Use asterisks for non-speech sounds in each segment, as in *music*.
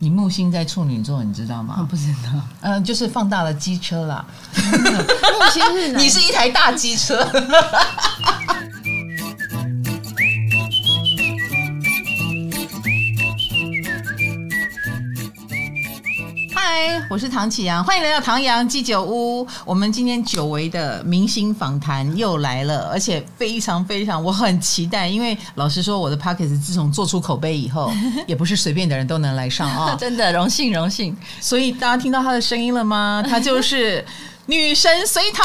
你木星在处女座，你知道吗？我不知道。嗯、呃，就是放大了机车啦。木星是 *laughs* 你是一台大机车。嗨，我是唐启阳，欢迎来到唐阳鸡酒屋。我们今天久违的明星访谈又来了，而且非常非常，我很期待。因为老实说，我的 p o c k e t 自从做出口碑以后，*laughs* 也不是随便的人都能来上啊、哦，*laughs* 真的荣幸荣幸。所以大家听到他的声音了吗？他就是。女神隋唐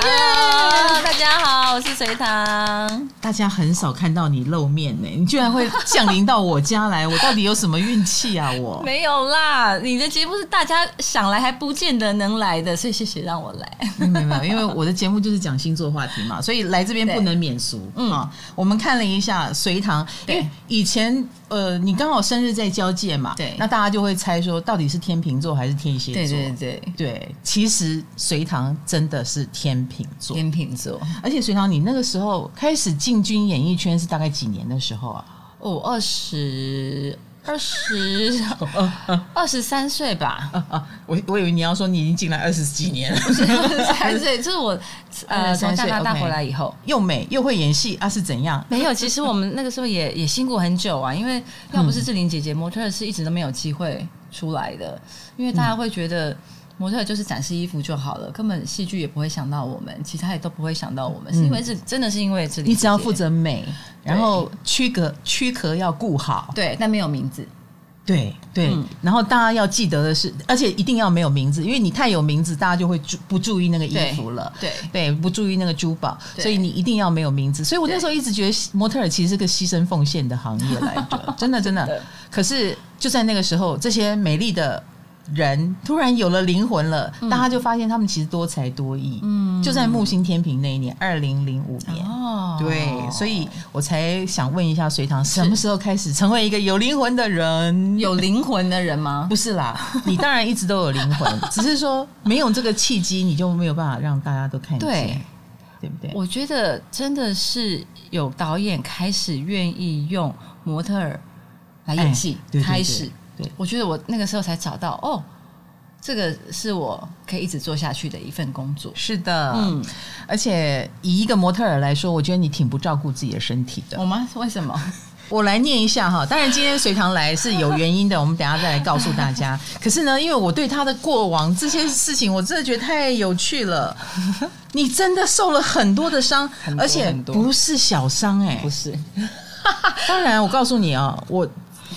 ，Hello, 大家好，我是隋唐。大家很少看到你露面呢，你居然会降临到我家来，我到底有什么运气啊？我 *laughs* 没有啦，你的节目是大家想来还不见得能来的，所以谢谢让我来。没有没有，因为我的节目就是讲星座话题嘛，所以来这边不能免俗。嗯，我们看了一下隋唐，因为以前。呃，你刚好生日在交界嘛？对，那大家就会猜说，到底是天秤座还是天蝎座？对对对对，其实隋唐真的是天秤座，天秤座。而且隋唐，你那个时候开始进军演艺圈是大概几年的时候啊？哦，二十。二十 *laughs* 二十三岁吧，*laughs* 我我以为你要说你已经进来二十几年了，二十三岁，就是我呃从加拿大回来以后，又美又会演戏啊，是怎样？没有，其实我们那个时候也 *laughs* 也辛苦很久啊，因为要不是志玲姐姐，模特是一直都没有机会出来的，因为大家会觉得。模特就是展示衣服就好了，根本戏剧也不会想到我们，其他也都不会想到我们，是因为是真的是因为这里，你只要负责美，然后躯壳躯壳要顾好，对，但没有名字，对对、嗯，然后大家要记得的是，而且一定要没有名字，因为你太有名字，大家就会注不注意那个衣服了，对对，对，不注意那个珠宝，所以你一定要没有名字。所以我那时候一直觉得模特儿其实是个牺牲奉献的行业来 *laughs* 的，真的。真的。可是就在那个时候，这些美丽的。人突然有了灵魂了，大家就发现他们其实多才多艺。嗯，就在木星天平那一年，二零零五年。哦，对，所以我才想问一下隋唐，什么时候开始成为一个有灵魂的人？有灵魂的人吗？*laughs* 不是啦，*laughs* 你当然一直都有灵魂，只是说没有这个契机，你就没有办法让大家都看见，对，对不对？我觉得真的是有导演开始愿意用模特儿来演戏，开始。对，我觉得我那个时候才找到哦，这个是我可以一直做下去的一份工作。是的，嗯，而且以一个模特儿来说，我觉得你挺不照顾自己的身体的。我吗？为什么？*laughs* 我来念一下哈。当然，今天隋唐来是有原因的，我们等下再来告诉大家。*laughs* 可是呢，因为我对他的过往这些事情，我真的觉得太有趣了。你真的受了很多的伤，而且不是小伤哎、欸，不是。*laughs* 当然，我告诉你啊，我。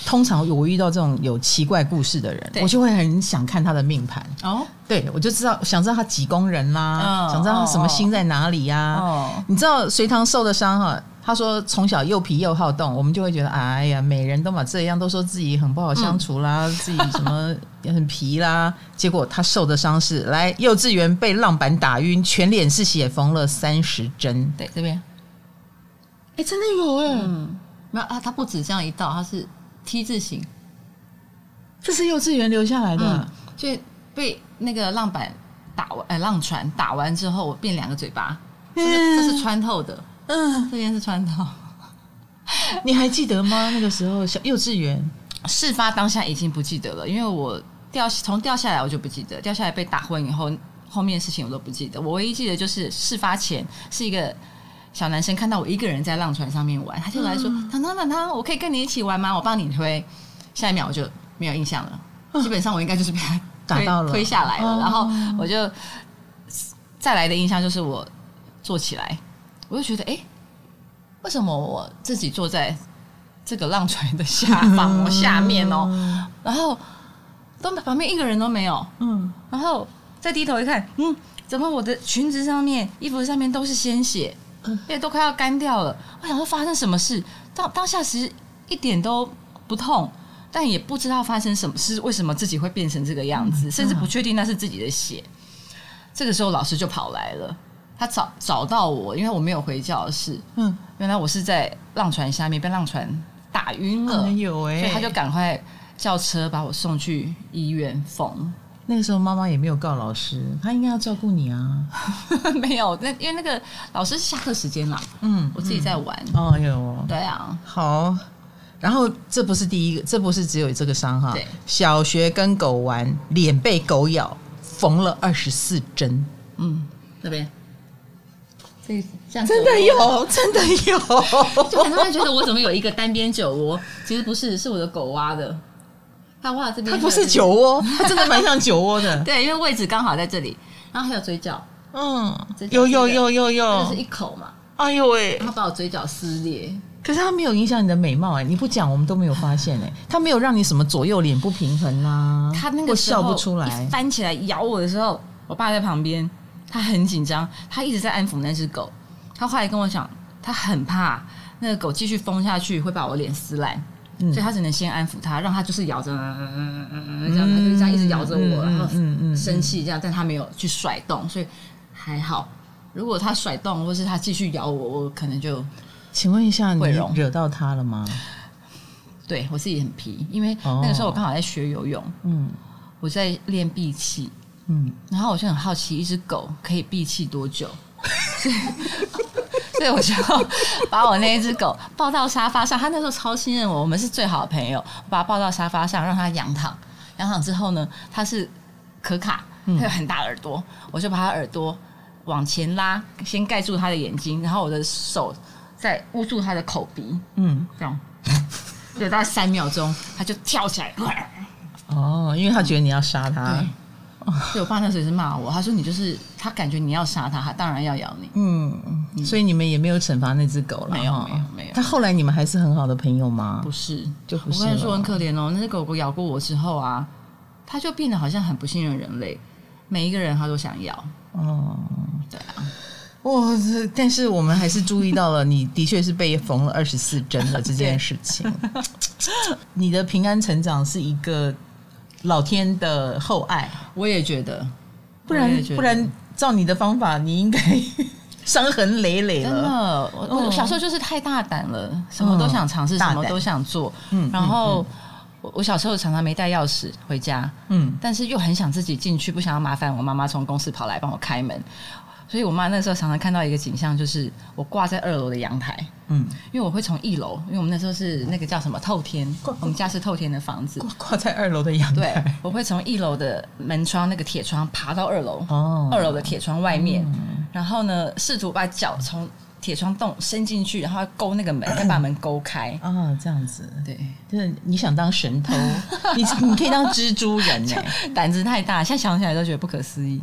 通常我遇到这种有奇怪故事的人，我就会很想看他的命盘哦。对，我就知道想知道他几宫人啦，哦，想知道他什么星在哪里呀，啊哦。你知道隋唐受的伤哈？他说从小又皮又好动，我们就会觉得哎呀，每人都嘛这样，都说自己很不好相处啦，嗯，自己什么也很皮啦。*laughs* 结果他受的伤是来幼稚园被浪板打晕，全脸是血，缝了三十针。对，这边，哎，真的有哎，嗯，没有啊，他不止这样一道，他是。T 字形，这是幼稚园留下来的，嗯、就被那个浪板打完，呃，浪船打完之后我变两个嘴巴，这是、嗯、这是穿透的，嗯，这边是穿透。*laughs* 你还记得吗？那个时候小幼稚园事发当下已经不记得了，因为我掉从掉下来我就不记得，掉下来被打昏以后，后面的事情我都不记得。我唯一记得就是事发前是一个。小男生看到我一个人在浪船上面玩，他就来说：“糖糖糖糖，我可以跟你一起玩吗？我帮你推。”下一秒我就没有印象了，基本上我应该就是被他打到了，推下来了。然后我就再来的印象就是我坐起来，我就觉得哎，为什么我自己坐在这个浪船的下方，我下面哦，然后都旁边一个人都没有，嗯，然后再低头一看，嗯，怎么我的裙子上面、衣服上面都是鲜血？因为都快要干掉了，我想说发生什么事？当当下其实一点都不痛，但也不知道发生什么事，为什么自己会变成这个样子，甚至不确定那是自己的血。这个时候老师就跑来了，他找找到我，因为我没有回教室。嗯，原来我是在浪船下面被浪船打晕了，有哎，所以他就赶快叫车把我送去医院缝。那个时候妈妈也没有告老师，她应该要照顾你啊。*laughs* 没有，那因为那个老师是下课时间啦。嗯，我自己在玩。哦哟，对啊。好，然后这不是第一个，这不是只有这个伤哈。对，小学跟狗玩，脸被狗咬，缝了二十四针。嗯，那边。所以真的有，*laughs* 真的有，就很多人觉得我怎么有一个单边酒窝？其实不是，是我的狗挖的。他挖这边，它不是酒窝，*laughs* 它真的蛮像酒窝的。*laughs* 对，因为位置刚好在这里，然后还有嘴角，嗯，有有有有有，就是一口嘛。哎呦喂，他把我嘴角撕裂，可是他没有影响你的美貌哎，你不讲我们都没有发现哎，他没有让你什么左右脸不平衡呐，他那个笑不出来，翻起来咬我的时候，我爸在旁边。他很紧张，他一直在安抚那只狗。他后来跟我讲，他很怕那个狗继续疯下去会把我脸撕烂，嗯、所以他只能先安抚他，让他就是咬着，嗯嗯嗯嗯嗯，这样他就这样一直咬着我，然后生气这样，但他没有去甩动，所以还好。如果他甩动，或是他继续咬我，我可能就……请问一下，你惹到他了吗？对我自己很皮，因为那个时候我刚好在学游泳，嗯，我在练闭气。嗯，然后我就很好奇，一只狗可以闭气多久？所以，所以我就 *laughs* 把我那一只狗抱到沙发上。他那时候超信任我，我们是最好的朋友。我把它抱到沙发上，让它仰躺。仰躺之后呢，它是可卡，它有很大耳朵，我就把它耳朵往前拉，先盖住它的眼睛，然后我的手再捂住它的口鼻。嗯，这样，对，大概三秒钟，它就跳起来。哦，因为他觉得你要杀它。对，我爸那时候也是骂我，他说你就是他，感觉你要杀他，他当然要咬你。嗯，所以你们也没有惩罚那只狗了，没有，没有，没有。他后来你们还是很好的朋友吗？不是，就不是。我跟你说很可怜哦，那只狗狗咬过我之后啊，它就变得好像很不信任人类，每一个人它都想咬。哦，对啊，哇，但是我们还是注意到了，你的确是被缝了二十四针的这件事情。*laughs* 你的平安成长是一个。老天的厚爱，我也觉得，不然不然照你的方法，你应该伤痕累累了。真的，我我小时候就是太大胆了，什么都想尝试，什么都想做。嗯，然后我我小时候常常没带钥匙回家，嗯，但是又很想自己进去，不想要麻烦我妈妈从公司跑来帮我开门。所以我妈那时候常常看到一个景象，就是我挂在二楼的阳台，嗯，因为我会从一楼，因为我们那时候是那个叫什么透天，我们家是透天的房子，挂在二楼的阳台，对，我会从一楼的门窗那个铁窗爬到二楼，哦，二楼的铁窗外面，嗯、然后呢，试图把脚从铁窗洞伸进去，然后勾那个门，再把门勾开，啊、哦，这样子，对，就是你想当神偷，*laughs* 你你可以当蜘蛛人呢，胆子太大，现在想起来都觉得不可思议。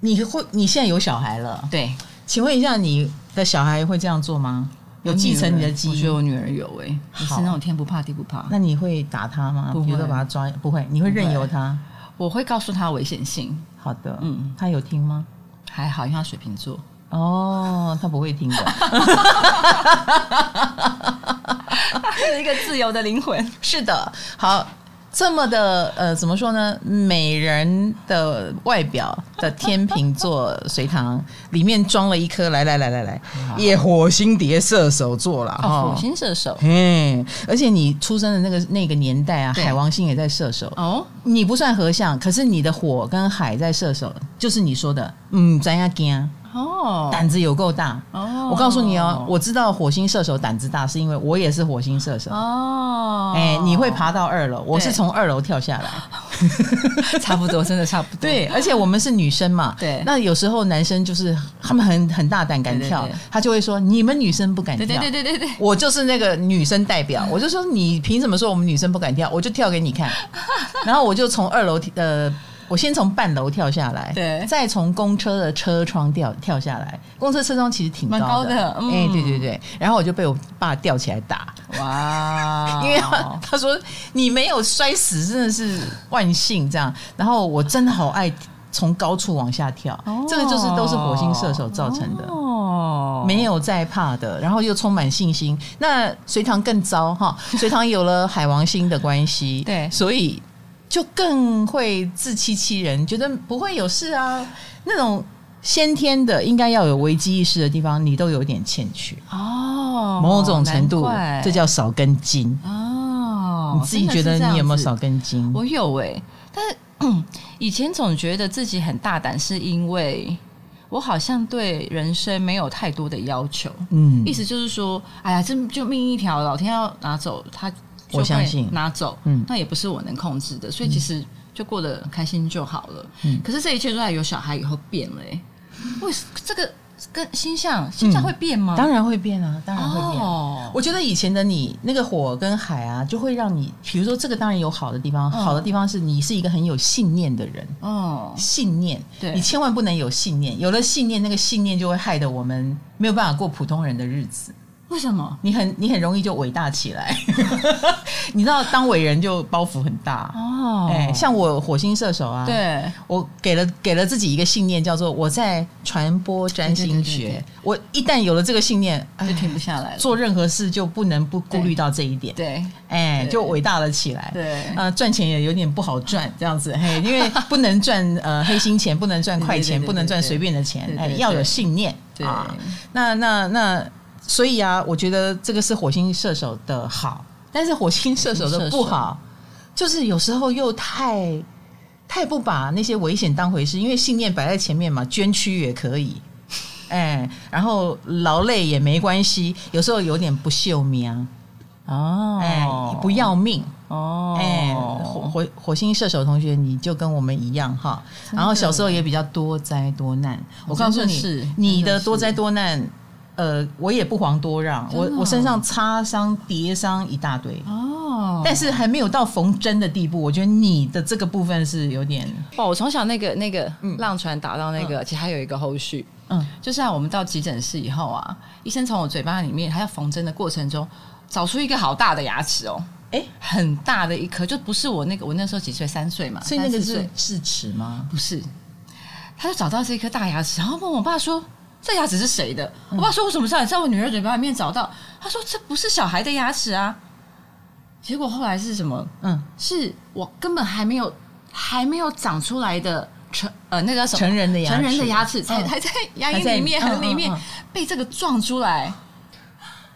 你会？你现在有小孩了？对，请问一下，你的小孩会这样做吗？有继承你的基因？我觉得我女儿有诶、欸，好是那种天不怕地不怕。那你会打他吗？不会，比如说把他抓？不会，你会任由他？我会告诉他危险性。好的，嗯，他有听吗？还好，因为他水瓶座。哦，他不会听的。*laughs* 是一个自由的灵魂。是的，好。这么的呃，怎么说呢？美人的外表的天秤座随堂里面装了一颗，来来来来来，也火星碟射手座了哦，火星射手，嗯，而且你出生的那个那个年代啊，海王星也在射手。哦，你不算合相，可是你的火跟海在射手，就是你说的，嗯，咱要惊。哦，胆子有够大哦！我告诉你哦，我知道火星射手胆子大，是因为我也是火星射手哦。哎，你会爬到二楼，我是从二楼跳下来，*laughs* 差不多，真的差不多。对，而且我们是女生嘛，对。那有时候男生就是他们很很大胆敢跳，他就会说你们女生不敢跳，对对对对对。我就是那个女生代表，我就说你凭什么说我们女生不敢跳？我就跳给你看。然后我就从二楼呃。我先从半楼跳下来，对，再从公车的车窗掉跳下来。公车车窗其实挺高的，高的，嗯、欸，对对对。然后我就被我爸吊起来打，哇！*laughs* 因为他他说你没有摔死，真的是万幸这样。然后我真的好爱从高处往下跳，哦、这个就是都是火星射手造成的哦，没有在怕的，然后又充满信心。那隋唐更糟哈，隋唐有了海王星的关系，*laughs* 对，所以。就更会自欺欺人，觉得不会有事啊。那种先天的应该要有危机意识的地方，你都有点欠缺哦。某种程度，这叫少根筋哦。你自己觉得你有没有少根筋？我有哎、欸，但是以前总觉得自己很大胆，是因为我好像对人生没有太多的要求。嗯，意思就是说，哎呀，这就命一条，老天要拿走，他我相信拿走，嗯，那也不是我能控制的，所以其实就过得开心就好了。嗯，可是这一切都在有小孩以后变了，欸，为什这个？跟星象，星象会变吗？嗯、当然会变啊，当然会变。哦、我觉得以前的你，那个火跟海啊，就会让你，比如说这个当然有好的地方，哦、好的地方是你是一个很有信念的人。哦，信念，对，你千万不能有信念，有了信念，那个信念就会害得我们没有办法过普通人的日子。为什么？你很你很容易就伟大起来，*laughs* 你知道当伟人就包袱很大哦。哎，像我火星射手啊，对，我给了给了自己一个信念，叫做我在传播占星学。我一旦有了这个信念，就停不下来了。做任何事就不能不顾虑到这一点。对，哎，就伟大了起来。对，呃，赚钱也有点不好赚，这样子嘿，因为 *laughs* 不能赚呃黑心钱，不能赚快钱，不能赚随便的钱，哎，要有信念啊。那那那。所以啊，我觉得这个是火星射手的好，但是火星射手的不好，就是有时候又太太不把那些危险当回事，因为信念摆在前面嘛，捐躯也可以，*laughs* 哎，然后劳累也没关系，有时候有点不秀明哦，哎，不要命。哦，哎，火火火星射手同学，你就跟我们一样哈，然后小时候也比较多灾多难，我告诉你，你的多灾多难。呃，我也不遑多让，我我身上擦伤叠伤一大堆哦，但是还没有到缝针的地步。我觉得你的这个部分是有点哦，我从小那个那个浪船打到那个，嗯、其实还有一个后续，嗯，就是我们到急诊室以后啊，医生从我嘴巴里面还要缝针的过程中，找出一个好大的牙齿哦，哎，很大的一颗，就不是我那个，我那时候几岁？三岁嘛，所以那个是智齿吗？不是，他就找到这一颗大牙齿，然后问我爸说。这牙齿是谁的？嗯、我爸说：“我什么知道？你在我女儿嘴巴里面找到。”他说：“这不是小孩的牙齿啊。”结果后来是什么？嗯，是我根本还没有还没有长出来的成呃那个什么成人的牙齿，成人的牙齿才还在牙龈里面，很里面被这个撞出来，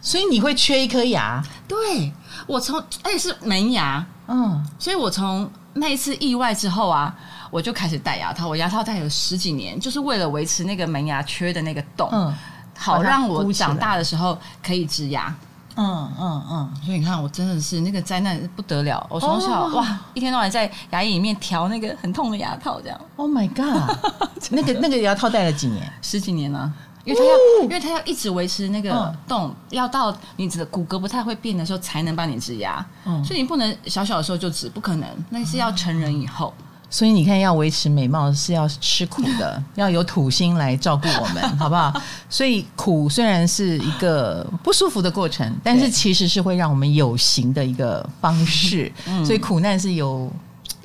所以你会缺一颗牙。对，我从而且是门牙，嗯，所以我从那一次意外之后啊。我就开始戴牙套，我牙套戴了十几年，就是为了维持那个门牙缺的那个洞，嗯、好让我长大的时候可以植牙。嗯嗯嗯，嗯所以你看，我真的是那个灾难不得了。我从小、哦、哇，一天到晚在牙龈里面调那个很痛的牙套，这样。Oh my god！*laughs* 那个那个牙套戴了几年？十几年了，因为它要，哦、因为它要一直维持那个洞，嗯、要到你的骨骼不太会变的时候才能帮你植牙。嗯，所以你不能小小的时候就植，不可能，那是要成人以后。所以你看，要维持美貌是要吃苦的，*laughs* 要有土星来照顾我们，*laughs* 好不好？所以苦虽然是一个不舒服的过程，但是其实是会让我们有形的一个方式。对 *laughs* 所以苦难是有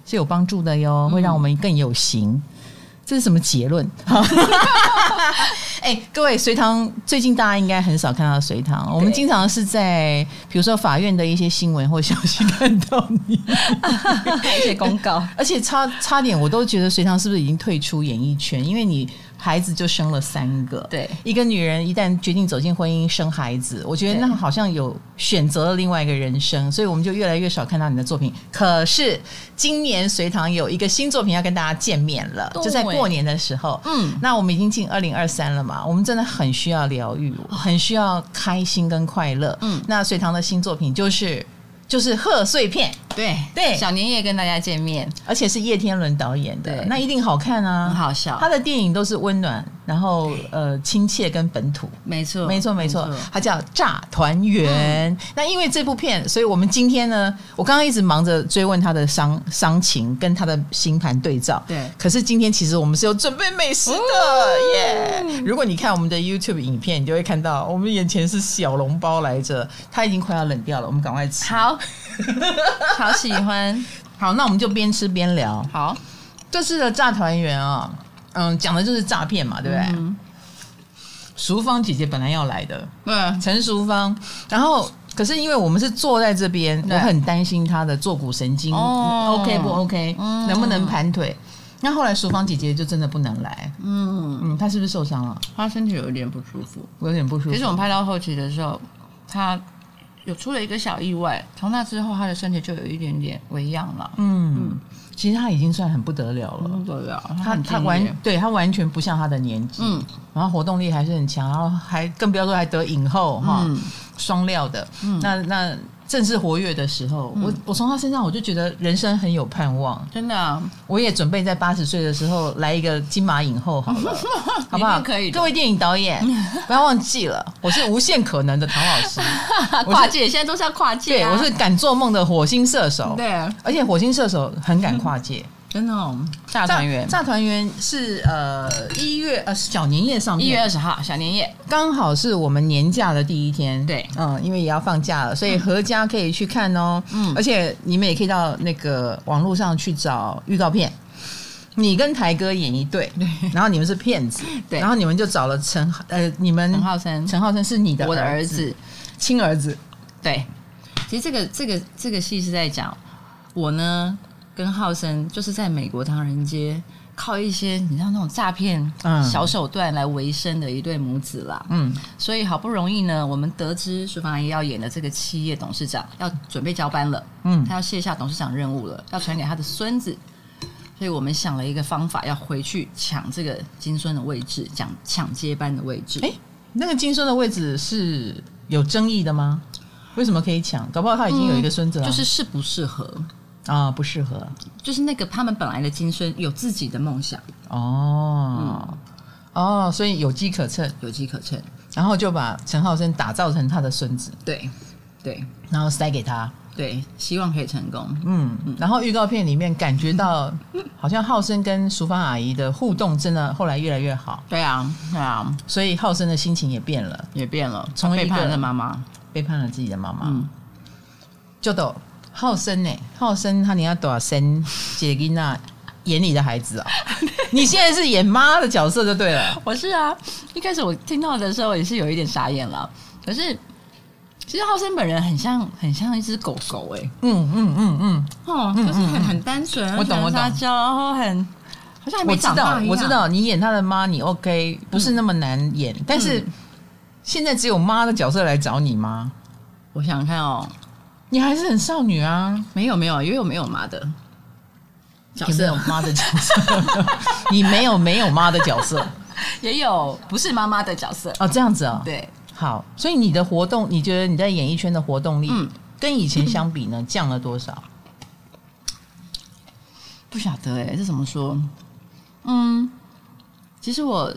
是有帮助的哟，会让我们更有形。这是什么结论？哎、欸，各位隋唐，最近大家应该很少看到隋唐。我们经常是在比如说法院的一些新闻或消息 *laughs* 看到你一些公告，*laughs* 而且差差点我都觉得隋唐是不是已经退出演艺圈？因为你。孩子就生了三个，对，一个女人一旦决定走进婚姻生孩子，我觉得那好像有选择了另外一个人生，所以我们就越来越少看到你的作品。可是今年隋唐有一个新作品要跟大家见面了，就在过年的时候，嗯，那我们已经进二零二三了嘛，我们真的很需要疗愈，很需要开心跟快乐，嗯，那隋唐的新作品就是。就是贺岁片，对对，小年夜跟大家见面，而且是叶天伦导演的，那一定好看啊，很好笑。他的电影都是温暖，然后呃亲切跟本土，没错没错没错。它叫《炸团圆》，嗯、那因为这部片，所以我们今天呢，我刚刚一直忙着追问他的伤伤情跟他的星盘对照，对。可是今天其实我们是有准备美食的耶！嗯、如果你看我们的 YouTube 影片，你就会看到我们眼前是小笼包来着，它已经快要冷掉了，我们赶快吃。好。*laughs* 好喜欢，好，那我们就边吃边聊。好，这次的炸团圆啊，嗯，讲的就是诈骗嘛，对不对？嗯、淑芳姐姐本来要来的，对，陈淑芳，然后可是因为我们是坐在这边，我很担心她的坐骨神经、哦、OK 不 OK，、嗯、能不能盘腿？那后来淑芳姐姐就真的不能来，嗯嗯，她是不是受伤了？她身体有一点不舒服，有点不舒服。其实我们拍到后期的时候，她。有出了一个小意外，从那之后她的身体就有一点点微恙了。嗯。嗯其实他已经算很不得了了，不得了。他他完对他完全不像他的年纪，嗯，然后活动力还是很强，然后还更不要说还得影后哈，双料的，嗯，那那。正式活跃的时候，嗯、我我从他身上我就觉得人生很有盼望，真的、啊。我也准备在八十岁的时候来一个金马影后，好了，*laughs* 好不好？可以。各位电影导演，*laughs* 不要忘记了，我是无限可能的唐老师，*laughs* 跨界，现在都是要跨界、啊。对，我是敢做梦的火星射手，对，而且火星射手很敢跨界。真的哦，炸团圆，炸团圆是呃一月呃小年夜上面，一月二十号小年夜，刚好是我们年假的第一天。对，嗯，因为也要放假了，所以合家可以去看哦。嗯，而且你们也可以到那个网络上去找预告片。你跟台哥演一对，对，然后你们是骗子，对，然后你们就找了陈呃，你们陈浩生，陈浩生是你的我的儿子，亲儿子。对，其实这个这个这个戏是在讲我呢。跟浩森就是在美国唐人街靠一些你知道那种诈骗小手段来维生的一对母子啦。嗯，所以好不容易呢，我们得知淑芳阿姨要演的这个企业董事长要准备交班了。嗯，他要卸下董事长任务了，要传给他的孙子。所以我们想了一个方法，要回去抢这个金孙的位置，讲抢接班的位置。哎，那个金孙的位置是有争议的吗？为什么可以抢？搞不好他已经有一个孙子了，嗯，就是适不适合。啊、哦，不适合，就是那个他们本来的金孙有自己的梦想。哦，嗯、哦，所以有机可乘，有机可乘，然后就把陈浩生打造成他的孙子，对对，然后塞给他，对，希望可以成功，嗯，嗯。然后预告片里面感觉到，*laughs* 好像浩生跟淑芳阿姨的互动真的后来越来越好，对啊，对啊，所以浩生的心情也变了，也变了，从背叛了妈妈，背叛了自己的妈妈，嗯，就都。浩森呢？浩森他你要多少生？杰丽娜演里的孩子啊、哦！*laughs* 你现在是演妈的角色就对了。我是啊，一开始我听到的时候也是有一点傻眼了。可是其实浩森本人很像很像一只狗狗哎、欸。嗯嗯嗯嗯，哦，就是很很单纯，我懂我懂，然后很好像还没长大。我知道，我知道你演他的妈你 OK，不是那么难演。嗯、但是现在只有妈的角色来找你吗？我想想看哦。你还是很少女啊？没有没有，因为我没有妈的角色，有妈的角色。你没有没有妈的角色，*laughs* *laughs* 也有不是妈妈的角色哦。这样子啊、哦，对，好。所以你的活动，你觉得你在演艺圈的活动力，嗯，跟以前相比呢，降了多少？不晓得哎，这怎么说？嗯，其实我。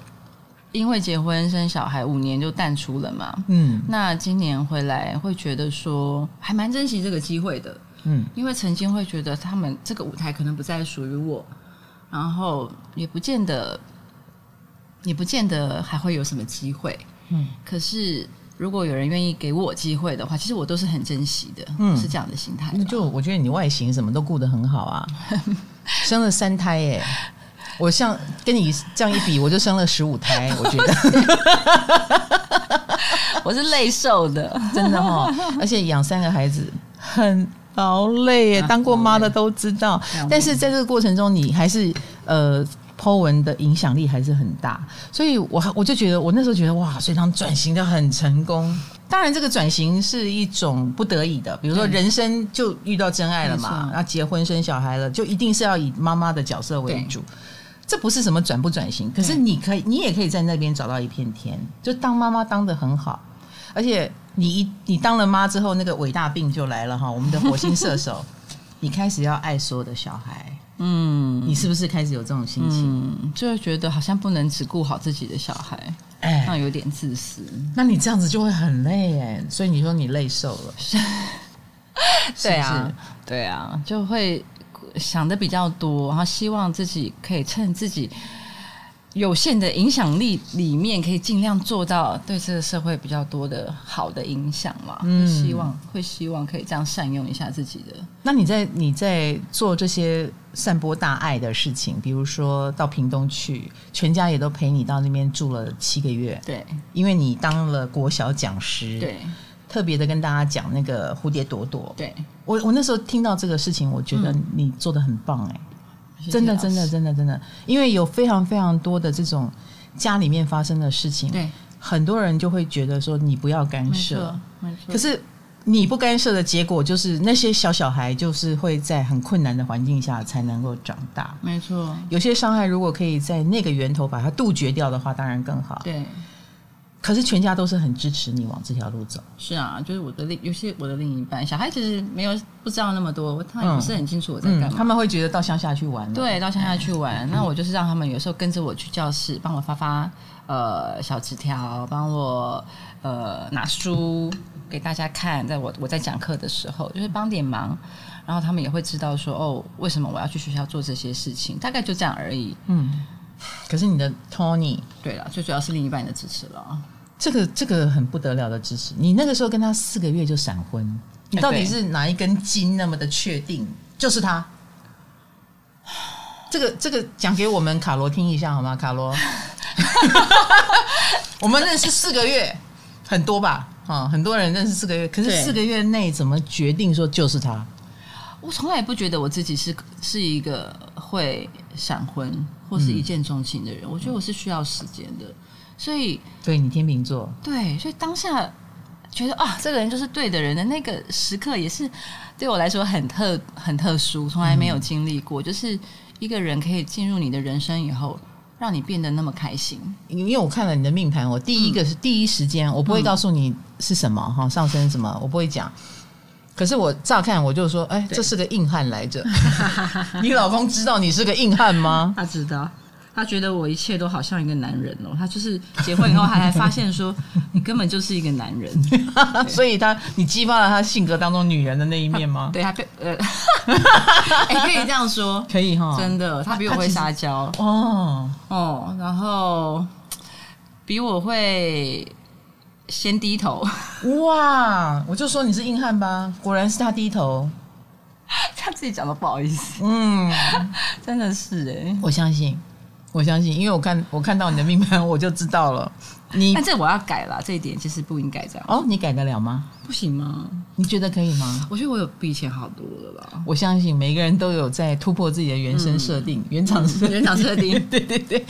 因为结婚生小孩五年就淡出了嘛，嗯，那今年回来会觉得说还蛮珍惜这个机会的，嗯，因为曾经会觉得他们这个舞台可能不再属于我，然后也不见得，也不见得还会有什么机会，嗯，可是如果有人愿意给我机会的话，其实我都是很珍惜的，嗯，是这样的心态。那就我觉得你外形什么都顾得很好啊，*laughs* 生了三胎耶。我像跟你这样一比，我就生了十五胎，我觉得 *laughs* 我是累瘦的，真的哈、哦。而且养三个孩子很劳累耶，当过妈的都知道。但是在这个过程中，你还是呃，po 文的影响力还是很大。所以我我就觉得，我那时候觉得哇，隋唐转型的很成功。当然，这个转型是一种不得已的，比如说人生就遇到真爱了嘛，然后结婚生小孩了，就一定是要以妈妈的角色为主。这不是什么转不转型，可是你可以，你也可以在那边找到一片天，就当妈妈当的很好，而且你一你当了妈之后，那个伟大病就来了哈，我们的火星射手，*laughs* 你开始要爱所有的小孩，嗯，你是不是开始有这种心情？嗯，就会觉得好像不能只顾好自己的小孩，哎，那有点自私，那你这样子就会很累哎，所以你说你累瘦了，*laughs* 对啊，对啊，就会。想的比较多，然后希望自己可以趁自己有限的影响力里面，可以尽量做到对这个社会比较多的好的影响嘛。嗯，希望会希望可以这样善用一下自己的。那你在你在做这些散播大爱的事情，比如说到屏东去，全家也都陪你到那边住了七个月。对，因为你当了国小讲师。对。特别的跟大家讲那个蝴蝶朵朵，对，我我那时候听到这个事情，我觉得你做的很棒哎、欸，真的真的真的真的，因为有非常非常多的这种家里面发生的事情，对，很多人就会觉得说你不要干涉，没错，可是你不干涉的结果，就是那些小小孩就是会在很困难的环境下才能够长大。没错，有些伤害如果可以在那个源头把它杜绝掉的话，当然更好。对。可是全家都是很支持你往这条路走。是啊，就是我的另有些我的另一半，小孩其实没有不知道那么多，他也不是很清楚我在干嘛。嗯嗯、他们会觉得到乡下去玩。对，到乡下去玩。那我就是让他们有时候跟着我去教室，帮我发发呃小纸条，帮我呃拿书。给大家看，在我我在讲课的时候，就是帮点忙，然后他们也会知道说，哦，为什么我要去学校做这些事情，大概就这样而已。嗯，可是你的 Tony，对了，最主要是另一半的支持了。这个这个很不得了的支持。你那个时候跟他四个月就闪婚，你到底是哪一根筋那么的确定就是他？这个这个讲给我们卡罗听一下好吗？卡罗，*laughs* 我们认识四个月，很多吧？啊，很多人认识四个月，可是四个月内怎么决定说就是他？我从来不觉得我自己是是一个会闪婚或是一见钟情的人，嗯、我觉得我是需要时间的，所以对你天秤座，对，所以当下觉得啊，这个人就是对的人的那个时刻，也是对我来说很特很特殊，从来没有经历过，嗯、就是一个人可以进入你的人生以后。让你变得那么开心，因为我看了你的命盘，我第一个是第一时间，嗯、我不会告诉你是什么哈，上升什么，我不会讲。可是我乍看我就说，哎，这是个硬汉来着。*laughs* 你老公知道你是个硬汉吗？他知道。他觉得我一切都好像一个男人哦，他就是结婚以后，他才发现说 *laughs* 你根本就是一个男人，*laughs* 所以他你激发了他性格当中女人的那一面吗？*laughs* 对他被呃，哎、欸，可以这样说，可以哈，真的，他比我会撒娇。哦。哦，然后比我会先低头，哇，我就说你是硬汉吧，果然是他低头，他自己讲的不好意思，嗯，真的是哎、欸，我相信。我相信，因为我看我看到你的命盘，我就知道了。你，但这我要改了，这一点其实不应该这样。哦，你改得了吗？不行吗？你觉得可以吗？我觉得我有比以前好多了啦。我相信每个人都有在突破自己的原生设定、嗯、原厂设、嗯、原厂设定，*laughs* 对对对。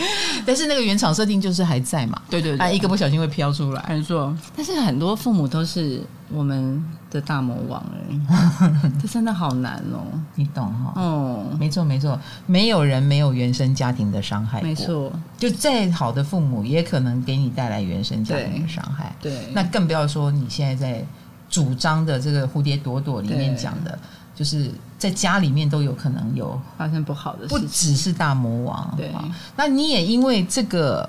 但是那个原厂设定就是还在嘛？对对对，一个不小心会飘出来。没错。但是很多父母都是我们的大魔王哎，*laughs* 这真的好难哦。你懂哈？哦，没错没错，没有人没有原生家庭的伤害。没错，就再好的父母也可能给你带来原生家庭的伤害。对，那更不要说你现在在。主张的这个蝴蝶朵朵里面讲的，就是在家里面都有可能有发生不好的事，不只是大魔王。对，那你也因为这个，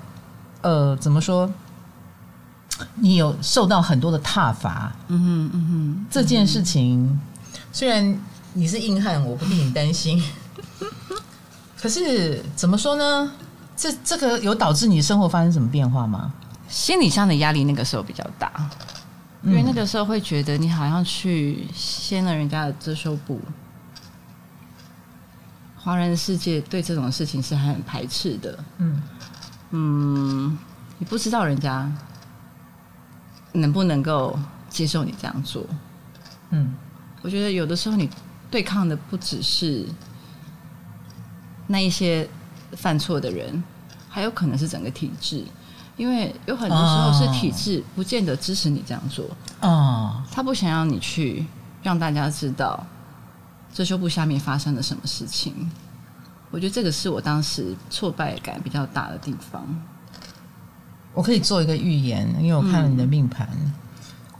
呃，怎么说？你有受到很多的挞伐。嗯哼，嗯哼，这件事情虽然你是硬汉，我不替你担心。*laughs* 可是怎么说呢？这这个有导致你生活发生什么变化吗？心理上的压力那个时候比较大。因为那个时候会觉得你好像去掀了人家的遮羞布，华人世界对这种事情是很排斥的。嗯嗯，你不知道人家能不能够接受你这样做。嗯，我觉得有的时候你对抗的不只是那一些犯错的人，还有可能是整个体制。因为有很多时候是体制不见得支持你这样做，哦，他不想要你去让大家知道遮羞布下面发生了什么事情。我觉得这个是我当时挫败感比较大的地方。我可以做一个预言，因为我看了你的命盘，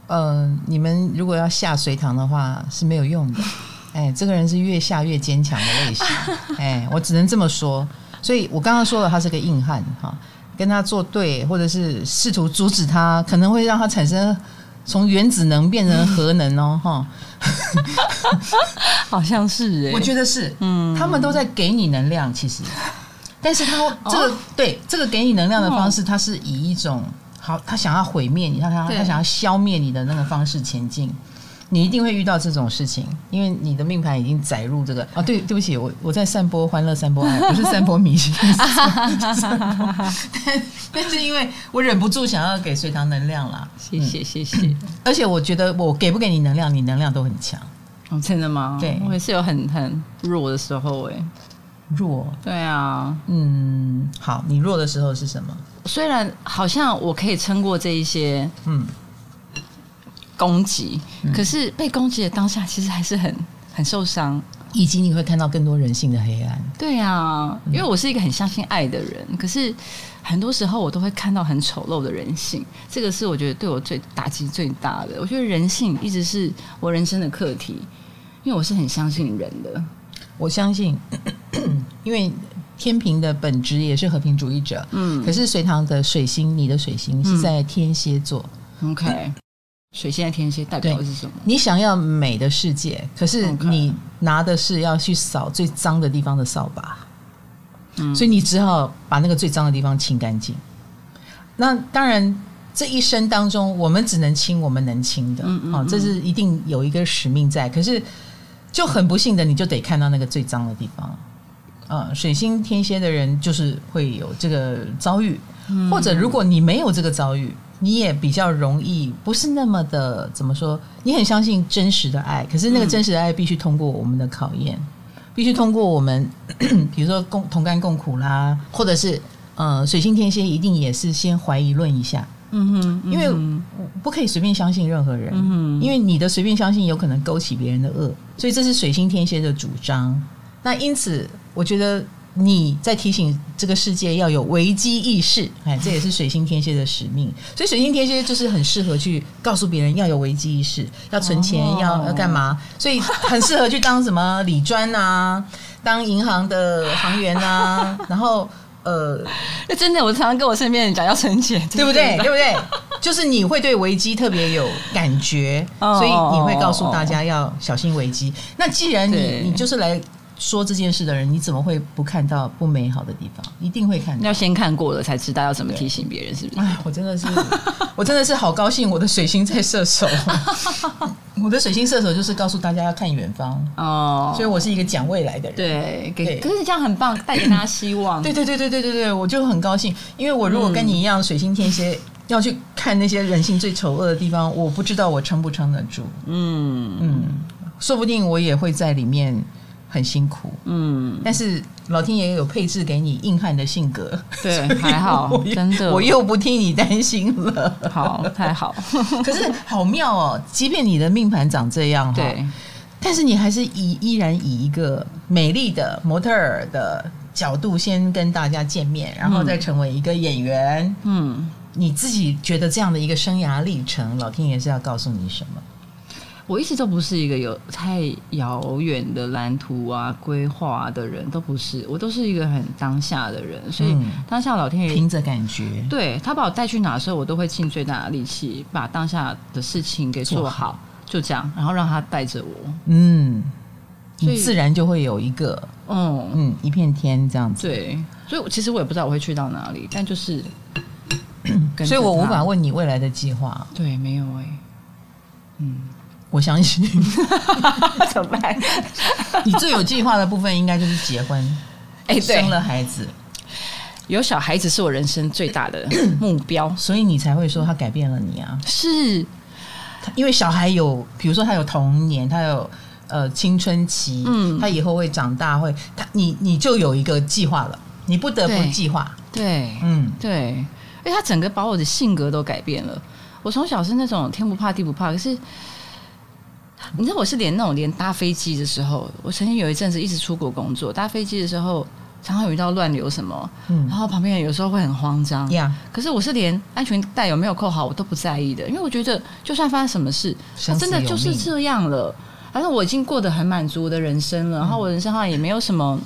嗯、呃，你们如果要下隋唐的话是没有用的。*laughs* 哎，这个人是越下越坚强的类型。*laughs* 哎，我只能这么说。所以我刚刚说了，他是个硬汉哈。跟他作对，或者是试图阻止他，可能会让他产生从原子能变成核能哦，哈，*laughs* 好像是哎，我觉得是，嗯，他们都在给你能量，其实，但是他这个、哦、对这个给你能量的方式，他是以一种好，他想要毁灭你，他他他想要消灭你的那个方式前进。你一定会遇到这种事情，因为你的命盘已经载入这个啊。对，对不起，我我在散播欢乐，散播爱，不是 *laughs* 散播迷信。但是因为我忍不住想要给隋唐能量啦。谢谢谢谢。而且我觉得我给不给你能量，你能量都很强。哦，真的吗？对，我也是有很很弱的时候哎。弱？对啊。嗯，好，你弱的时候是什么？虽然好像我可以撑过这一些，嗯。攻击，嗯、可是被攻击的当下，其实还是很很受伤，以及你会看到更多人性的黑暗。对啊，因为我是一个很相信爱的人，可是很多时候我都会看到很丑陋的人性，这个是我觉得对我最打击最大的。我觉得人性一直是我人生的课题，因为我是很相信人的。我相信，*clears throat* 因为天平的本质也是和平主义者。嗯，可是隋唐的水星，你的水星是在天蝎座。嗯、OK，水星在天蝎代表的是什么？你想要美的世界，可是你拿的是要去扫最脏的地方的扫把。嗯，所以你只好把那个最脏的地方清干净。那当然，这一生当中，我们只能清我们能清的。嗯嗯，嗯，这是一定有一个使命在。可是。就很不幸的，你就得看到那个最脏的地方。呃，水星天蝎的人就是会有这个遭遇，嗯、或者如果你没有这个遭遇，你也比较容易不是那么的怎么说？你很相信真实的爱，可是那个真实的爱必须通过我们的考验，嗯、必须通过我们，*coughs* 比如说共同甘共苦啦，或者是呃，水星天蝎一定也是先怀疑论一下。嗯哼，因为不可以随便相信任何人，因为你的随便相信有可能勾起别人的恶，所以这是水星天蝎的主张。那因此，我觉得你在提醒这个世界要有危机意识，哎，这也是水星天蝎的使命。所以水星天蝎就是很适合去告诉别人要有危机意识，要存钱，哦、要要干嘛？所以很适合去当什么理专啊，当银行的行员啊，然后。呃，那真的，我常常跟我身边人讲要存钱，对不对？对不对？就是你会对危机特别有感觉，所以你会告诉大家要小心危机。那既然你你就是来。说这件事的人，你怎么会不看到不美好的地方？一定会看到。要先看过了才知道要怎么提醒别人，是不是？哎，我真的是，我真的是好高兴，我的水星在射手。*laughs* 我的水星射手就是告诉大家要看远方哦，所以我是一个讲未来的人。对，给，可是这样很棒，带给大家希望。对对对对对对对，我就很高兴，因为我如果跟你一样水星天蝎，要去看那些人性最丑恶的地方，我不知道我撑不撑得住。嗯嗯，说不定我也会在里面。很辛苦，嗯，但是老天爷有配置给你硬汉的性格，对，*laughs* 还好，真的，我又不替你担心了，好，太好。*laughs* 可是好妙哦，即便你的命盘长这样，对，但是你还是以依然以一个美丽的模特儿的角度先跟大家见面，然后再成为一个演员，嗯，你自己觉得这样的一个生涯历程，老天爷是要告诉你什么？我一直都不是一个有太遥远的蓝图啊、规划的人，都不是。我都是一个很当下的人，所以当下老天爷凭着感觉，对他把我带去哪的时候，我都会尽最大的力气把当下的事情给做好，就这样，然后让他带着我。嗯，所以你自然就会有一个，嗯嗯，一片天这样子。对，所以其实我也不知道我会去到哪里，但就是，所以我无法问你未来的计划。对，没有哎、欸，嗯。我相信，*laughs* 怎么办？*laughs* 你最有计划的部分应该就是结婚，哎，生了孩子，有小孩子是我人生最大的 *clears throat* 目标，所以你才会说他改变了你啊。是，因为小孩有，比如说他有童年，他有呃青春期，嗯，他以后会长大，会他你你就有一个计划了，你不得不计划。对，嗯，对，因为他整个把我的性格都改变了。我从小是那种天不怕地不怕，可是。你知道我是连那种连搭飞机的时候，我曾经有一阵子一直出国工作，搭飞机的时候常常有遇到乱流什么，嗯，然后旁边人有时候会很慌张，呀，可是我是连安全带有没有扣好我都不在意的，因为我觉得就算发生什么事，真的就是这样了，反正我已经过得很满足我的人生了，然后我人生好像也没有什么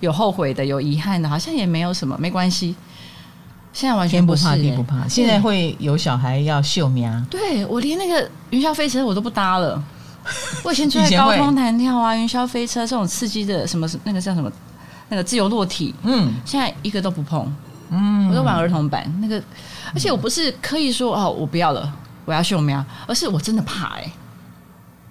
有后悔的、有遗憾的，好像也没有什么，没关系。现在完全不怕地不怕，现在会有小孩要秀苗，对，我连那个云霄飞车我都不搭了。我以前最爱高空弹跳啊，云霄飞车这种刺激的什么那个叫什么那个自由落体，嗯，现在一个都不碰，嗯，我都玩儿童版那个，而且我不是刻意说哦我不要了，我要秀喵，而是我真的怕哎、欸，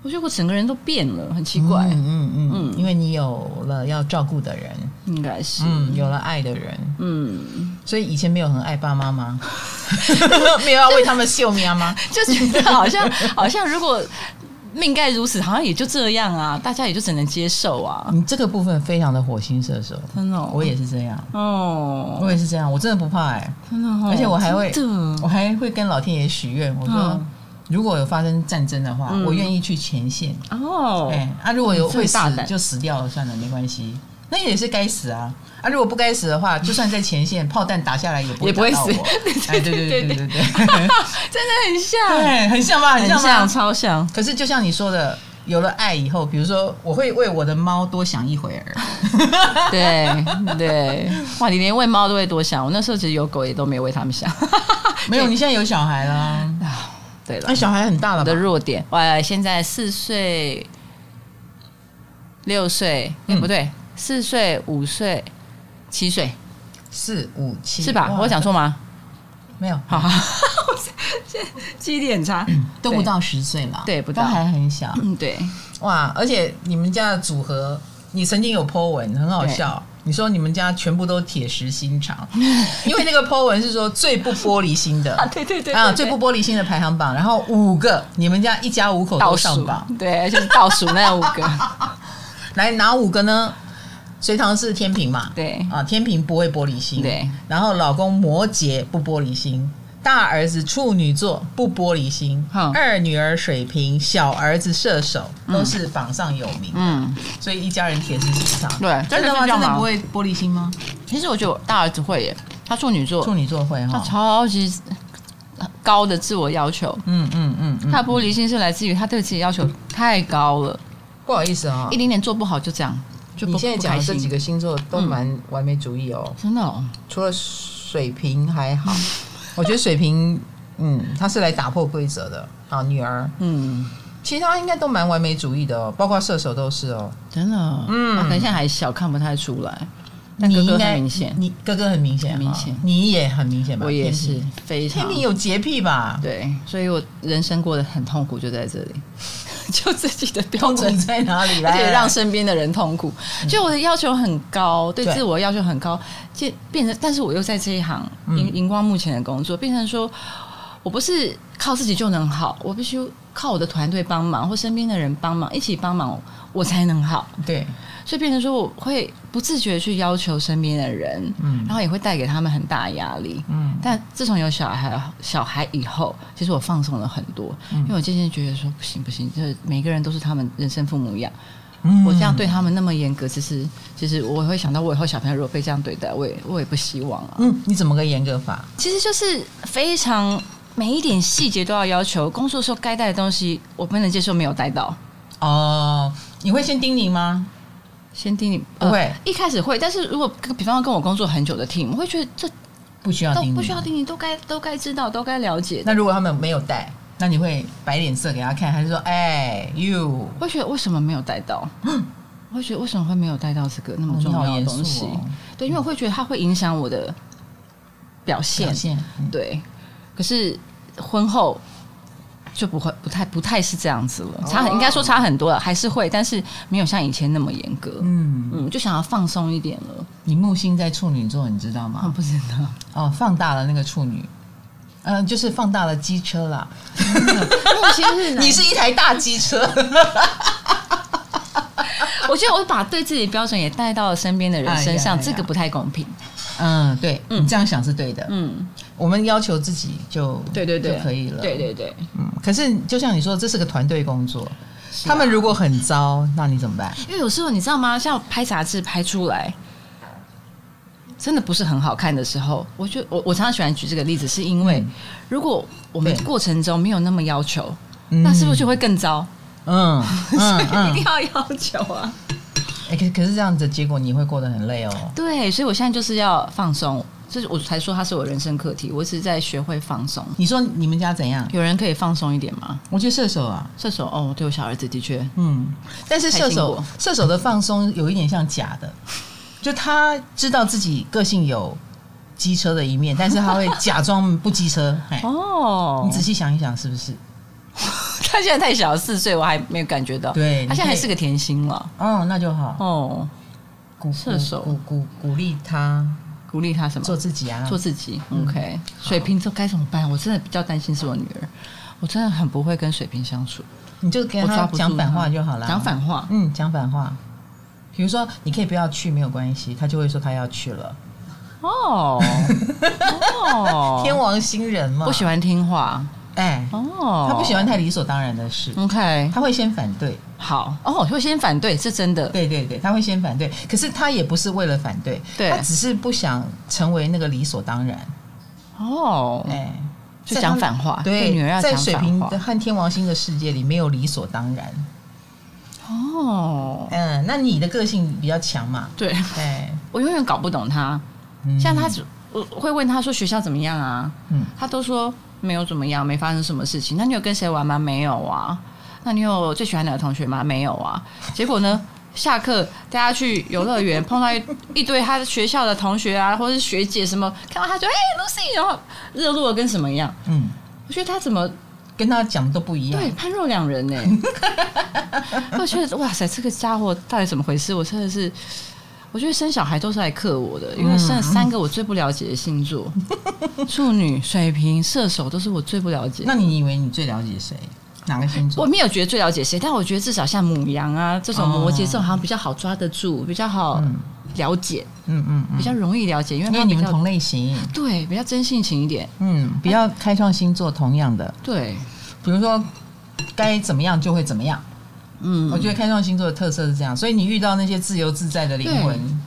我觉得我整个人都变了，很奇怪，嗯嗯嗯，嗯嗯。因为你有了要照顾的人，应该是，嗯，有了爱的人，嗯，所以以前没有很爱爸妈吗？*laughs* *laughs* 没有要为他们秀喵吗？*laughs* 就觉得好像好像如果。命该如此，好像也就这样啊，大家也就只能接受啊。你这个部分非常的火星射手，真的、哦，我也是这样哦，我也是这样，我真的不怕哎、欸，真的、哦，而且我还会，我还会跟老天爷许愿，我说、嗯、如果有发生战争的话，嗯、我愿意去前线。哦，哎，啊，如果有会死就死掉了，算了，没关系。那也是该死啊！啊，如果不该死的话，就算在前线，炮弹打下来也不。也不会死。*laughs* 哎，对对对对对对，*laughs* 真的很像，对，很像吧？很像，很像，超像。可是就像你说的，有了爱以后，比如说，我会为我的猫多想一会儿。*laughs* 对对，哇，你连喂猫都会多想。我那时候其实有狗，也都没有为他们想。没有，你现在有小孩啦啊？对了，那小孩很大了。的弱点，哇，现在四岁、六岁，嗯，不对。四岁、五岁、七岁，四五七。是吧？我讲错吗？没有，好。*laughs* 好，现在记忆力很差，都不到十岁嘛，对，不到，还很小，嗯，对，哇！而且你们家的组合，你曾经有 po 文，很好笑，你说你们家全部都铁石心肠，*laughs* 因为那个 po 文是说最不玻璃心的，*laughs* 对对对啊，最不玻璃心的排行榜，然后五个，你们家一家五口都上榜，对，而且是倒数那五个，来哪五个呢？隋唐是天平嘛？对啊，天平不会玻璃心。对，然后老公摩羯不玻璃心，大儿子处女座不玻璃心，嗯、二女儿水瓶，小儿子射手都是榜上有名。嗯，所以一家人铁石心肠。对，真的吗？真的不会玻璃心吗？其实我觉得我大儿子会耶，他处女座，处女座会哈，他超级高的自我要求。嗯嗯嗯，他玻璃心是来自于他对自己要求太高了。不好意思啊，一点点做不好就这样。就你现在讲的这几个星座都蛮完美主义哦，嗯、真的哦。除了水瓶还好，我觉得水瓶，嗯，他是来打破规则的啊，女儿，嗯，其他应该都蛮完美主义的哦，包括射手都是哦，真的，嗯，可能现在还小，看不太出来。那你哥哥很明显，你哥哥很明显，明显，你也很明显吧？我也是非常。天秤有洁癖吧？对，所以我人生过得很痛苦，就在这里。*laughs* 就自己的标准在哪里 *laughs* 来？而且让身边的人痛苦。就我的要求很高，对自我要求很高，就变成，但是我又在这一行荧荧光幕前的工作，变成说我不是靠自己就能好，我必须靠我的团队帮忙或身边的人帮忙，一起帮忙，我才能好。对。所以变成说，我会不自觉去要求身边的人，嗯，然后也会带给他们很大压力，嗯。但自从有小孩小孩以后，其实我放松了很多，嗯，因为我渐渐觉得说，不行不行，就是每个人都是他们人生父母一样，嗯，我这样对他们那么严格，其实其实我会想到，我以后小朋友如果被这样对待，我也我也不希望啊。嗯，你怎么个严格法？其实就是非常每一点细节都要要求，工作的时候该带的东西，我不能接受没有带到。哦，你会先叮咛吗？先听你不会、呃，一开始会，但是如果比方说跟我工作很久的 team，我会觉得这不需要听，不需要听，你，都该都该知道，都该了解。那如果他们没有带，那你会摆脸色给他看，还是说，哎，you？会觉得为什么没有带到？*gasps* 我会觉得为什么会没有带到这个那么重要的东西？对，因为我会觉得它会影响我的表现。表现嗯、对，可是婚后。就不会不太不太是这样子了，差很应该说差很多了，还是会，但是没有像以前那么严格。嗯嗯，就想要放松一点了。你木星在处女座，你知道吗？我不知道。哦，放大了那个处女，嗯、呃，就是放大了机车啦。木星是你是一台大机车。我觉得我把对自己的标准也带到了身边的人身上，哎、这个不太公平。嗯，对，你这样想是对的。嗯，我们要求自己就对对对就可以了。对对对，嗯。可是就像你说，这是个团队工作，他们如果很糟，那你怎么办？因为有时候你知道吗？像拍杂志拍出来，真的不是很好看的时候，我就我我常常喜欢举这个例子，是因为如果我们过程中没有那么要求，那是不是就会更糟？嗯，*laughs* 所以一定要要求啊。哎，可可是这样子，结果你会过得很累哦。对，所以我现在就是要放松，就是我才说它是我人生课题。我是在学会放松。你说你们家怎样？有人可以放松一点吗？我觉得射手啊，射手哦，对我小儿子的确，嗯，但是射手射手的放松有一点像假的，*laughs* 就他知道自己个性有机车的一面，但是他会假装不机车。哦，你仔细想一想，是不是？他现在太小，四岁，我还没有感觉到。对，他现在还是个甜心了。哦，那就好。哦，鼓射手，鼓鼓鼓励他，鼓励他什么？做自己啊，做自己。OK，水瓶座该怎么办？我真的比较担心是我女儿，我真的很不会跟水瓶相处。你就跟他讲反话就好了。讲反话，嗯，讲反话。比如说，你可以不要去，没有关系，他就会说他要去了。哦，*laughs* 哦，天王星人嘛，不喜欢听话。哎，哦，他不喜欢太理所当然的事。OK，他会先反对。好，哦，会先反对，是真的。对对对，他会先反对。可是他也不是为了反对，对，他只是不想成为那个理所当然。哦，哎，就讲反话。对，女儿要。在水瓶和天王星的世界里，没有理所当然。哦，嗯，那你的个性比较强嘛？对，哎，我永远搞不懂他。像他，我会问他说学校怎么样啊？嗯，他都说没有怎么样，没发生什么事情。那你有跟谁玩吗？没有啊。那你有最喜欢哪个同学吗？没有啊。结果呢，*laughs* 下课大家去游乐园，碰到一一堆他的学校的同学啊，或者是学姐什么，看到他就哎，Lucy，然后热络的跟什么一样。嗯，我觉得他怎么跟他讲都不一样，对，判若两人呢。*laughs* 我觉得哇塞，这个家伙到底怎么回事？我真的是。我觉得生小孩都是来克我的，因为生了三个我最不了解的星座，*laughs* 处女、水瓶、射手都是我最不了解。那你以为你最了解谁？哪个星座？我没有觉得最了解谁，但我觉得至少像母羊啊这种摩羯这种好像比较好抓得住，比较好了解，嗯嗯，比较容易了解，因为因为你们同类型，对，比较真性情一点，嗯，比较开创星座同样的，对，比如说该怎么样就会怎么样。嗯，我觉得开创星座的特色是这样，所以你遇到那些自由自在的灵魂，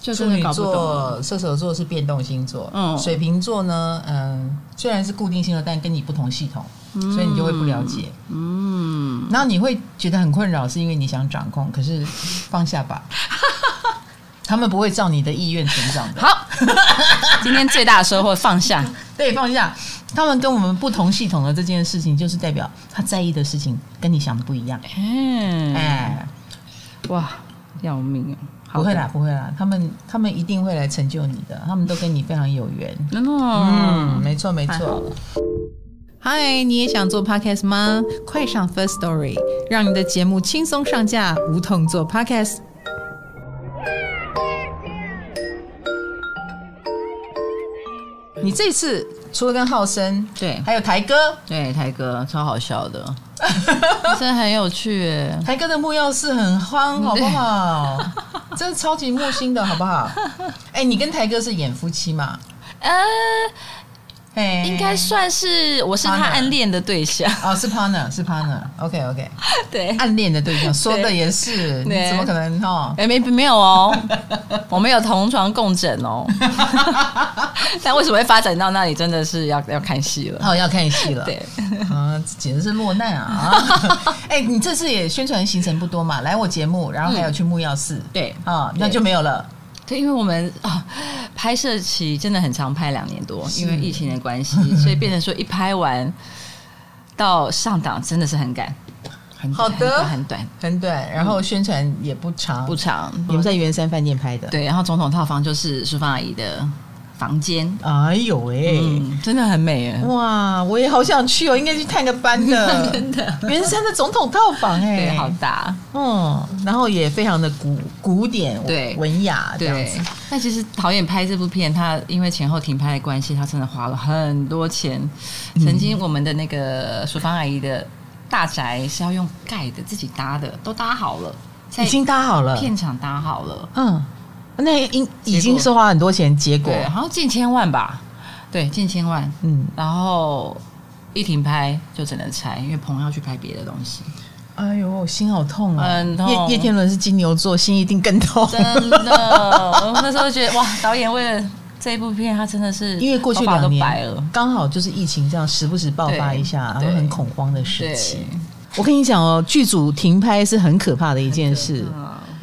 就处女座、射手座是变动星座，嗯，水瓶座呢，嗯，虽然是固定星座，但跟你不同系统，嗯、所以你就会不了解，嗯，然后你会觉得很困扰，是因为你想掌控，可是放下吧，*laughs* 他们不会照你的意愿成长的。好，*laughs* 今天最大的收获放下，对，放下。他们跟我们不同系统的这件事情，就是代表他在意的事情跟你想的不一样。嗯，哎，哇，要命啊！不会啦，不会啦，他们他们一定会来成就你的，他们都跟你非常有缘。嗯，没错没错。嗨，你也想做 podcast 吗？快上 First Story，让你的节目轻松上架，无痛做 podcast。你这次。除了跟浩森，对，还有台哥，对，台哥超好笑的，*laughs* 真的很有趣。台哥的木曜是很夯，好不好？*laughs* 真的超级木星的，好不好？哎，你跟台哥是演夫妻嘛？呃。Hey, 应该算是我是他暗恋的对象。哦，是 partner 是 partner，OK OK，对，暗恋的对象说的也是，你怎么可能哈？哎，没没有哦，我们有同床共枕哦，*laughs* 但为什么会发展到那里？真的是要要看戏了，哦，要看戏了，对，啊，简直是落难啊！*laughs* 哎，你这次也宣传行程不多嘛？来我节目，然后还有去木曜寺。对。啊，那就没有了。对，因为我们啊，拍摄期真的很长，拍两年多，因为疫情的关系，所以变成说一拍完到上档真的是很赶，很好的，很短，很短，然后宣传也不长，不长。你们在圆山饭店拍的，对，然后总统套房就是淑芳阿姨的。房间，哎呦喂，真的很美哎！哇，我也好想去哦，应该去探个班的。*laughs* 真的，圆山的总统套房哎，对，好大，嗯，然后也非常的古古典，对，文雅这样子。但其实导演拍这部片，他因为前后停拍的关系，他真的花了很多钱。曾经我们的那个淑芳阿姨的大宅是要用盖的，自己搭的，都搭好了，已经搭好了，片场搭好了，嗯。那应已经是花很多钱，结果好像近千万吧？对，近千万。嗯，然后一停拍就只能拆，因为朋友要去拍别的东西。哎呦，心好痛啊！很痛。叶叶天伦是金牛座，心一定更痛。真的，我那时候觉得哇，导演为了这一部片，他真的是因为过去两年刚好就是疫情这样时不时爆发一下，然后很恐慌的时期。我跟你讲哦，剧组停拍是很可怕的一件事。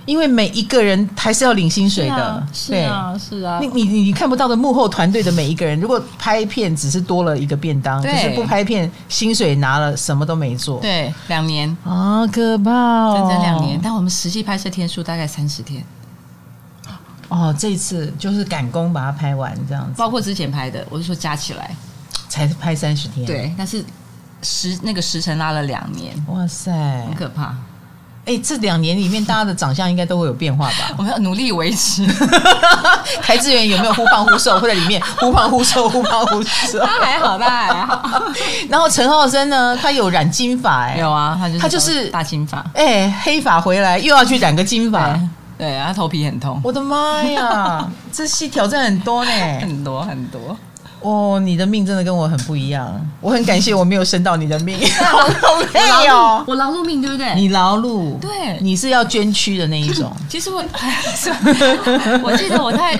因为每一个人还是要领薪水的，是啊，是啊。你你你看不到的幕后团队的每一个人，如果拍片只是多了一个便当，可是不拍片，薪水拿了什么都没做。对，两年啊，可怕哦，整整两年。但我们实际拍摄天数大概三十天。哦，这次就是赶工把它拍完这样子，包括之前拍的，我是说加起来才拍三十天。对，但是时那个时程拉了两年，哇塞，很可怕。哎，这两年里面，大家的长相应该都会有变化吧？*laughs* 我们要努力维持。*laughs* 台资源有没有忽胖忽瘦，或者里面忽胖忽瘦、忽胖忽瘦？他还好，他还好。*laughs* 然后陈浩森呢？他有染金发，哎，有啊，他就是他就是大金发。哎，黑发回来又要去染个金发，对啊，他头皮很痛。我的妈呀，这戏挑战很多呢，很多很多。哦，你的命真的跟我很不一样，*laughs* 我很感谢我没有生到你的命，*laughs* 没有，我劳碌命对不对？你劳碌，对，你是要捐躯的那一种。*laughs* 其实我，我记得我在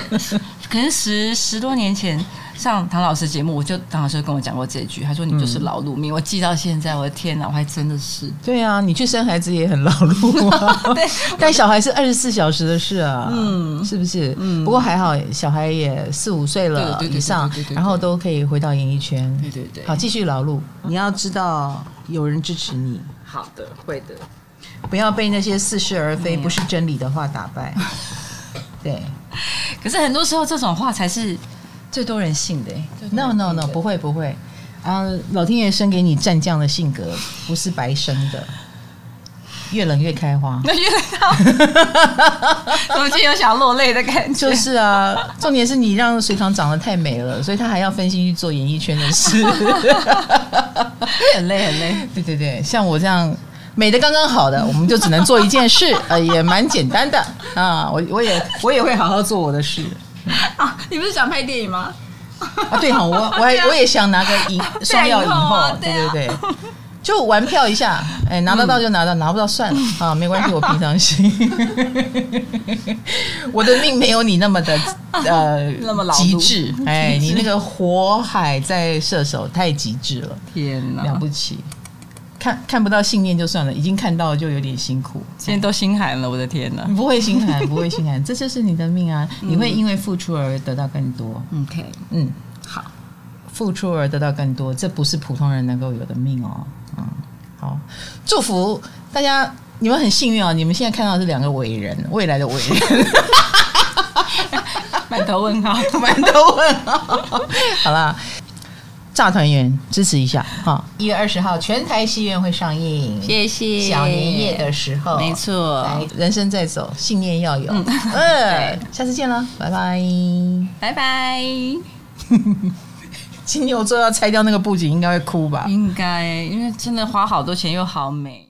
可能十十多年前。上唐老师节目，我就唐老师跟我讲过这句，他说你就是劳碌命，嗯、我记到现在，我的天哪，我还真的是。对啊，你去生孩子也很劳碌啊，*laughs* 对，*laughs* 带小孩是二十四小时的事啊，嗯，是不是？嗯，不过还好，小孩也四五岁了以上，然后都可以回到演艺圈，对对对，好，继续劳碌。你要知道，有人支持你。好的，会的，不要被那些似是而非、不是真理的话打败。*laughs* 对，可是很多时候这种话才是。最多人信的，no no no，不会不会，啊，老天爷生给你战将的性格，不是白生的，越冷越开花，那越冷越开花，我就有想落泪的感觉。就是啊，重点是你让隋唐长得太美了，所以他还要分心去做演艺圈的事，很累很累。对对对，像我这样美的刚刚好的，我们就只能做一件事，呃，也蛮简单的啊，我我也我也会好好做我的事。*laughs* 啊，你不是想拍电影吗？啊，对哈，我我还 *laughs* 我也想拿个 *laughs* 影双料影后，对对对，就玩票一下，哎，拿得到就拿到，拿不到算了啊，没关系，我平常心。我的命没有你那么的呃那么极致，哎，你那个火海在射手太极致了，天哪，了不起。看看不到信念就算了，已经看到了就有点辛苦。现在都心寒了，我的天哪！你不会心寒，*laughs* 不会心寒，这就是你的命啊！你会因为付出而得到更多。OK，嗯，好，付出而得到更多，这不是普通人能够有的命哦。嗯，好，祝福大家，你们很幸运哦！你们现在看到的是两个伟人，未来的伟人，*laughs* 满头问号，*laughs* 满头问号。好啦。炸团圆支持一下哈！一月二十号全台戏院会上映，谢谢。小年夜的时候，没错。人生在走，信念要有。嗯，对，下次见了，拜拜，拜拜。金牛座要拆掉那个布景，应该会哭吧？应该，因为真的花好多钱又好美。